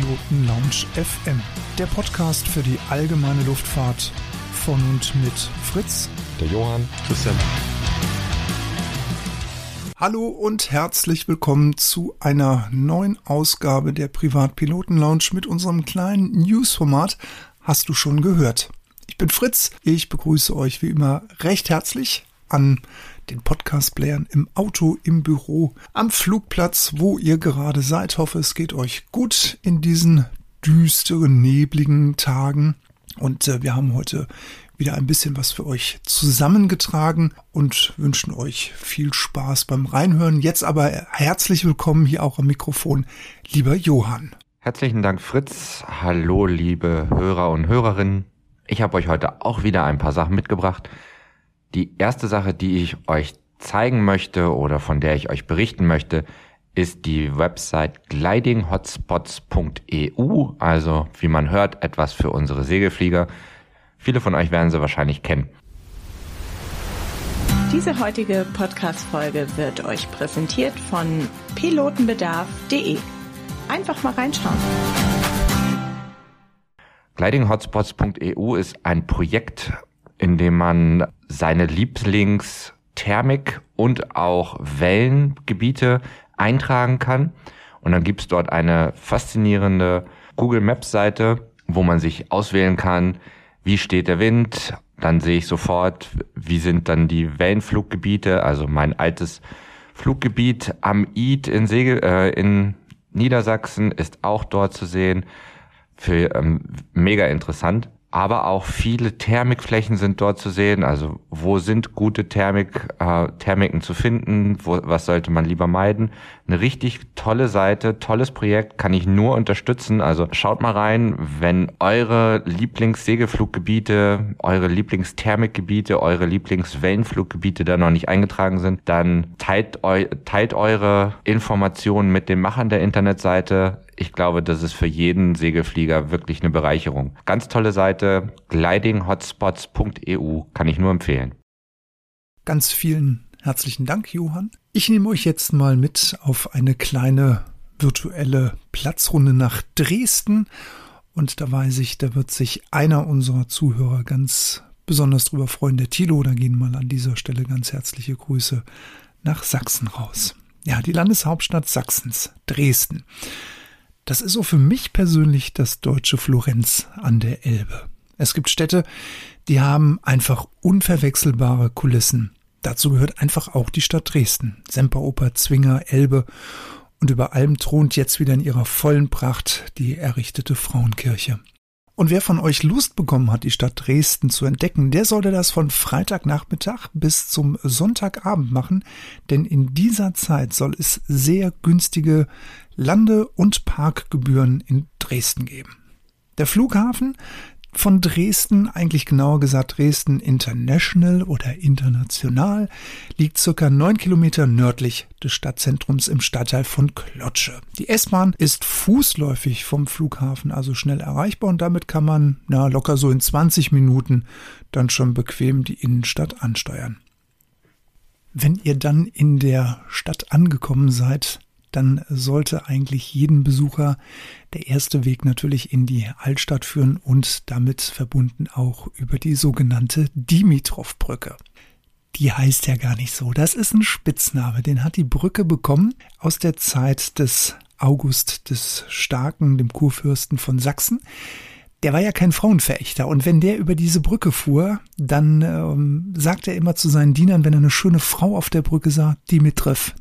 Privatpiloten Lounge FM, der Podcast für die allgemeine Luftfahrt von und mit Fritz, der Johann, Christian. Hallo und herzlich willkommen zu einer neuen Ausgabe der Privatpiloten Lounge mit unserem kleinen Newsformat. Hast du schon gehört? Ich bin Fritz. Ich begrüße euch wie immer recht herzlich an den Podcast-Playern im Auto, im Büro, am Flugplatz, wo ihr gerade seid. Hoffe, es geht euch gut in diesen düsteren, nebligen Tagen. Und äh, wir haben heute wieder ein bisschen was für euch zusammengetragen und wünschen euch viel Spaß beim Reinhören. Jetzt aber herzlich willkommen hier auch am Mikrofon, lieber Johann. Herzlichen Dank, Fritz. Hallo, liebe Hörer und Hörerinnen. Ich habe euch heute auch wieder ein paar Sachen mitgebracht. Die erste Sache, die ich euch zeigen möchte oder von der ich euch berichten möchte, ist die Website glidinghotspots.eu, also wie man hört, etwas für unsere Segelflieger. Viele von euch werden sie wahrscheinlich kennen. Diese heutige Podcast-Folge wird euch präsentiert von pilotenbedarf.de. Einfach mal reinschauen. Glidinghotspots.eu ist ein Projekt indem man seine Lieblingsthermik und auch Wellengebiete eintragen kann. Und dann gibt es dort eine faszinierende Google Maps Seite, wo man sich auswählen kann, wie steht der Wind. Dann sehe ich sofort, wie sind dann die Wellenfluggebiete. Also mein altes Fluggebiet am Id in, Segel, äh, in Niedersachsen ist auch dort zu sehen. Für ähm, mega interessant aber auch viele Thermikflächen sind dort zu sehen. Also wo sind gute Thermik, äh, Thermiken zu finden? Wo, was sollte man lieber meiden? Eine richtig tolle Seite, tolles Projekt, kann ich nur unterstützen. Also schaut mal rein, wenn eure Lieblingssegelfluggebiete, eure Lieblingsthermikgebiete, eure Lieblingswellenfluggebiete da noch nicht eingetragen sind, dann teilt, eu teilt eure Informationen mit den Machern der Internetseite ich glaube, das ist für jeden Segelflieger wirklich eine Bereicherung. Ganz tolle Seite, glidinghotspots.eu, kann ich nur empfehlen. Ganz vielen herzlichen Dank, Johann. Ich nehme euch jetzt mal mit auf eine kleine virtuelle Platzrunde nach Dresden. Und da weiß ich, da wird sich einer unserer Zuhörer ganz besonders drüber freuen, der Tilo. Da gehen mal an dieser Stelle ganz herzliche Grüße nach Sachsen raus. Ja, die Landeshauptstadt Sachsens, Dresden. Das ist so für mich persönlich das deutsche Florenz an der Elbe. Es gibt Städte, die haben einfach unverwechselbare Kulissen. Dazu gehört einfach auch die Stadt Dresden. Semperoper, Zwinger, Elbe und über allem thront jetzt wieder in ihrer vollen Pracht die errichtete Frauenkirche. Und wer von euch Lust bekommen hat, die Stadt Dresden zu entdecken, der sollte das von Freitagnachmittag bis zum Sonntagabend machen, denn in dieser Zeit soll es sehr günstige Lande- und Parkgebühren in Dresden geben. Der Flughafen von Dresden, eigentlich genauer gesagt Dresden International oder international, liegt circa neun Kilometer nördlich des Stadtzentrums im Stadtteil von Klotsche. Die S-Bahn ist fußläufig vom Flughafen also schnell erreichbar und damit kann man na, locker so in 20 Minuten dann schon bequem die Innenstadt ansteuern. Wenn ihr dann in der Stadt angekommen seid, dann sollte eigentlich jeden Besucher der erste Weg natürlich in die Altstadt führen und damit verbunden auch über die sogenannte Dimitrov-Brücke. Die heißt ja gar nicht so. Das ist ein Spitzname. Den hat die Brücke bekommen aus der Zeit des August des Starken, dem Kurfürsten von Sachsen. Der war ja kein Frauenverächter und wenn der über diese Brücke fuhr, dann ähm, sagt er immer zu seinen Dienern, wenn er eine schöne Frau auf der Brücke sah, Dimitrov,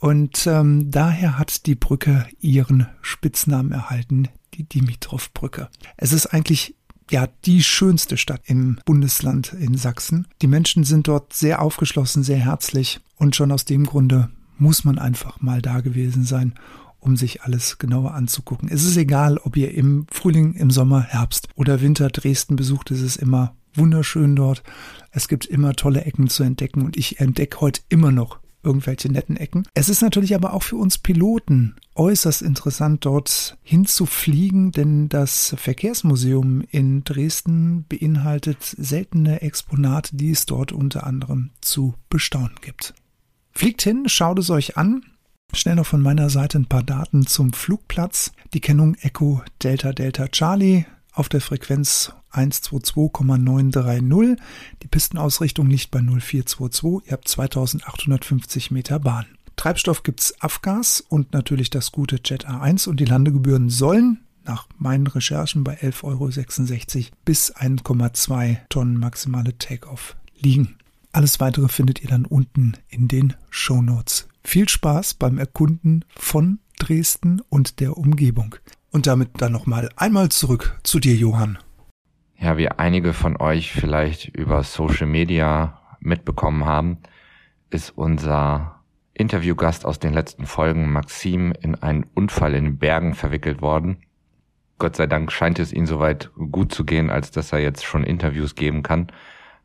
und ähm, daher hat die Brücke ihren Spitznamen erhalten, die Dimitrov-Brücke. Es ist eigentlich ja die schönste Stadt im Bundesland in Sachsen. Die Menschen sind dort sehr aufgeschlossen, sehr herzlich und schon aus dem Grunde muss man einfach mal da gewesen sein, um sich alles genauer anzugucken. Es ist egal, ob ihr im Frühling, im Sommer, Herbst oder Winter Dresden besucht, es ist immer wunderschön dort. Es gibt immer tolle Ecken zu entdecken und ich entdecke heute immer noch irgendwelche netten Ecken. Es ist natürlich aber auch für uns Piloten äußerst interessant, dort hinzufliegen, denn das Verkehrsmuseum in Dresden beinhaltet seltene Exponate, die es dort unter anderem zu bestaunen gibt. Fliegt hin, schaut es euch an. Schnell noch von meiner Seite ein paar Daten zum Flugplatz. Die Kennung Echo Delta Delta Charlie auf der Frequenz 122,930. Die Pistenausrichtung liegt bei 0422. Ihr habt 2850 Meter Bahn. Treibstoff gibt's Afgas und natürlich das gute Jet A1 und die Landegebühren sollen nach meinen Recherchen bei 11,66 Euro bis 1,2 Tonnen maximale Takeoff liegen. Alles weitere findet ihr dann unten in den Show Notes. Viel Spaß beim Erkunden von Dresden und der Umgebung. Und damit dann nochmal einmal zurück zu dir, Johann. Ja, wie einige von euch vielleicht über Social Media mitbekommen haben, ist unser Interviewgast aus den letzten Folgen, Maxim, in einen Unfall in den Bergen verwickelt worden. Gott sei Dank scheint es ihm soweit gut zu gehen, als dass er jetzt schon Interviews geben kann.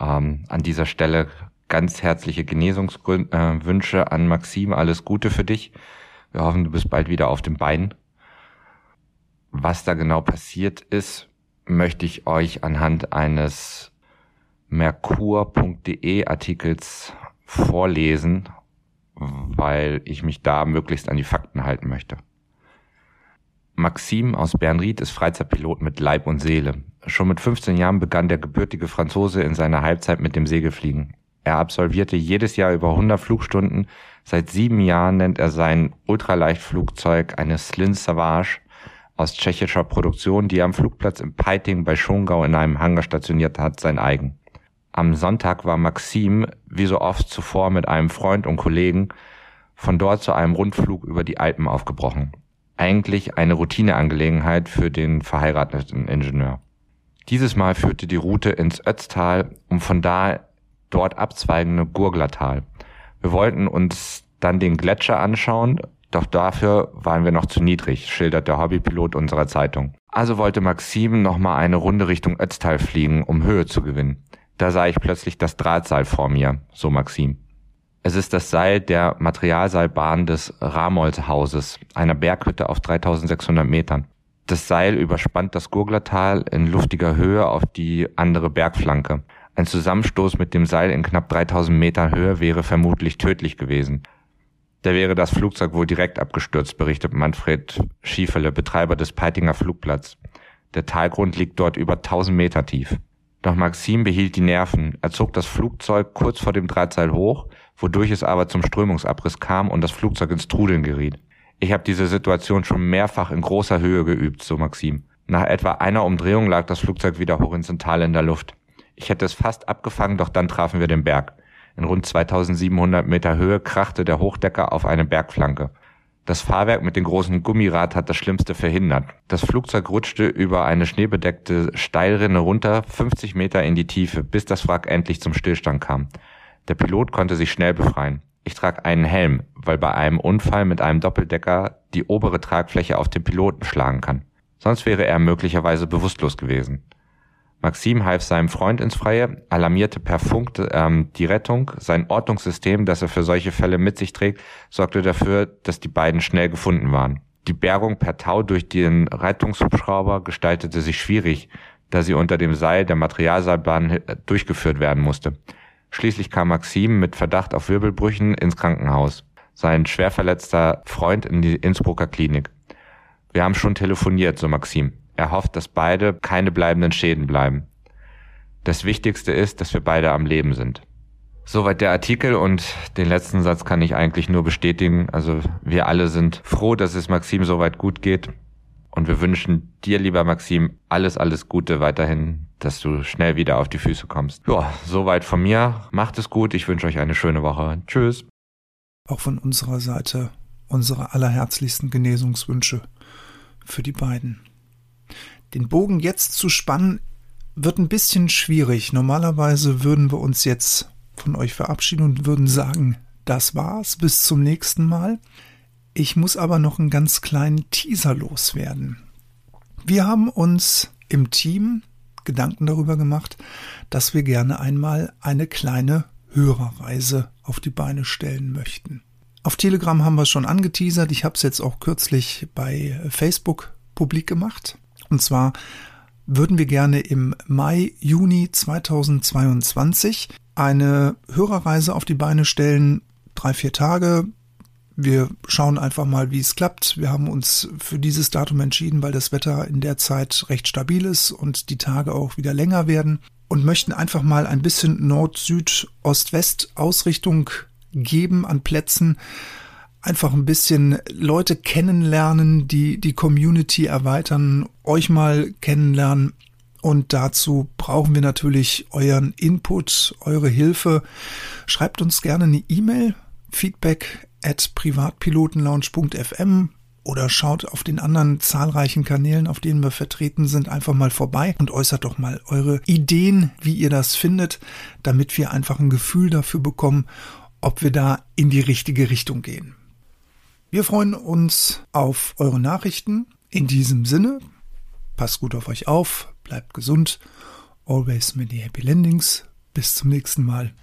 Ähm, an dieser Stelle ganz herzliche Genesungswünsche äh, an Maxim. Alles Gute für dich. Wir hoffen, du bist bald wieder auf dem Bein. Was da genau passiert ist, möchte ich euch anhand eines Merkur.de Artikels vorlesen, weil ich mich da möglichst an die Fakten halten möchte. Maxim aus Bernried ist Freizeitpilot mit Leib und Seele. Schon mit 15 Jahren begann der gebürtige Franzose in seiner Halbzeit mit dem Segelfliegen. Er absolvierte jedes Jahr über 100 Flugstunden. Seit sieben Jahren nennt er sein Ultraleichtflugzeug eine Slin Savage aus tschechischer Produktion, die er am Flugplatz im Peiting bei Schongau in einem Hangar stationiert hat, sein eigen. Am Sonntag war Maxim, wie so oft zuvor mit einem Freund und Kollegen, von dort zu einem Rundflug über die Alpen aufgebrochen eigentlich eine Routineangelegenheit für den verheirateten Ingenieur. Dieses Mal führte die Route ins Ötztal um von da dort abzweigende Gurglertal. Wir wollten uns dann den Gletscher anschauen, doch dafür waren wir noch zu niedrig, schildert der Hobbypilot unserer Zeitung. Also wollte Maxim nochmal eine Runde Richtung Ötztal fliegen, um Höhe zu gewinnen. Da sah ich plötzlich das Drahtseil vor mir, so Maxim. Es ist das Seil der Materialseilbahn des Ramolshauses, einer Berghütte auf 3600 Metern. Das Seil überspannt das Gurglertal in luftiger Höhe auf die andere Bergflanke. Ein Zusammenstoß mit dem Seil in knapp 3000 Metern Höhe wäre vermutlich tödlich gewesen. Da wäre das Flugzeug wohl direkt abgestürzt, berichtet Manfred Schiefele, Betreiber des Peitinger Flugplatz. Der Talgrund liegt dort über 1000 Meter tief. Doch Maxim behielt die Nerven. Er zog das Flugzeug kurz vor dem Drahtseil hoch, wodurch es aber zum Strömungsabriss kam und das Flugzeug ins Trudeln geriet. Ich habe diese Situation schon mehrfach in großer Höhe geübt, so Maxim. Nach etwa einer Umdrehung lag das Flugzeug wieder horizontal in der Luft. Ich hätte es fast abgefangen, doch dann trafen wir den Berg. In rund 2700 Meter Höhe krachte der Hochdecker auf eine Bergflanke. Das Fahrwerk mit dem großen Gummirad hat das Schlimmste verhindert. Das Flugzeug rutschte über eine schneebedeckte Steilrinne runter, 50 Meter in die Tiefe, bis das Wrack endlich zum Stillstand kam. Der Pilot konnte sich schnell befreien. Ich trage einen Helm, weil bei einem Unfall mit einem Doppeldecker die obere Tragfläche auf den Piloten schlagen kann. Sonst wäre er möglicherweise bewusstlos gewesen. Maxim half seinem Freund ins Freie, alarmierte per Funk ähm, die Rettung. Sein Ordnungssystem, das er für solche Fälle mit sich trägt, sorgte dafür, dass die beiden schnell gefunden waren. Die Bergung per Tau durch den Rettungshubschrauber gestaltete sich schwierig, da sie unter dem Seil der Materialseilbahn äh, durchgeführt werden musste. Schließlich kam Maxim mit Verdacht auf Wirbelbrüchen ins Krankenhaus. Sein schwer verletzter Freund in die Innsbrucker Klinik. Wir haben schon telefoniert, so Maxim. Er hofft, dass beide keine bleibenden Schäden bleiben. Das Wichtigste ist, dass wir beide am Leben sind. Soweit der Artikel und den letzten Satz kann ich eigentlich nur bestätigen. Also wir alle sind froh, dass es Maxim soweit gut geht. Und wir wünschen dir, lieber Maxim, alles, alles Gute weiterhin, dass du schnell wieder auf die Füße kommst. Ja, soweit von mir. Macht es gut. Ich wünsche euch eine schöne Woche. Tschüss. Auch von unserer Seite unsere allerherzlichsten Genesungswünsche für die beiden. Den Bogen jetzt zu spannen wird ein bisschen schwierig. Normalerweise würden wir uns jetzt von euch verabschieden und würden sagen, das war's, bis zum nächsten Mal. Ich muss aber noch einen ganz kleinen Teaser loswerden. Wir haben uns im Team Gedanken darüber gemacht, dass wir gerne einmal eine kleine Hörerreise auf die Beine stellen möchten. Auf Telegram haben wir es schon angeteasert. Ich habe es jetzt auch kürzlich bei Facebook publik gemacht. Und zwar würden wir gerne im Mai, Juni 2022 eine Hörerreise auf die Beine stellen. Drei, vier Tage, wir schauen einfach mal, wie es klappt. Wir haben uns für dieses Datum entschieden, weil das Wetter in der Zeit recht stabil ist und die Tage auch wieder länger werden und möchten einfach mal ein bisschen Nord, Süd, Ost, West Ausrichtung geben an Plätzen. Einfach ein bisschen Leute kennenlernen, die die Community erweitern, euch mal kennenlernen. Und dazu brauchen wir natürlich euren Input, eure Hilfe. Schreibt uns gerne eine E-Mail, feedback at privatpilotenlounge.fm oder schaut auf den anderen zahlreichen Kanälen, auf denen wir vertreten sind, einfach mal vorbei und äußert doch mal eure Ideen, wie ihr das findet, damit wir einfach ein Gefühl dafür bekommen, ob wir da in die richtige Richtung gehen. Wir freuen uns auf eure Nachrichten. In diesem Sinne, passt gut auf euch auf, bleibt gesund, always many happy landings. Bis zum nächsten Mal.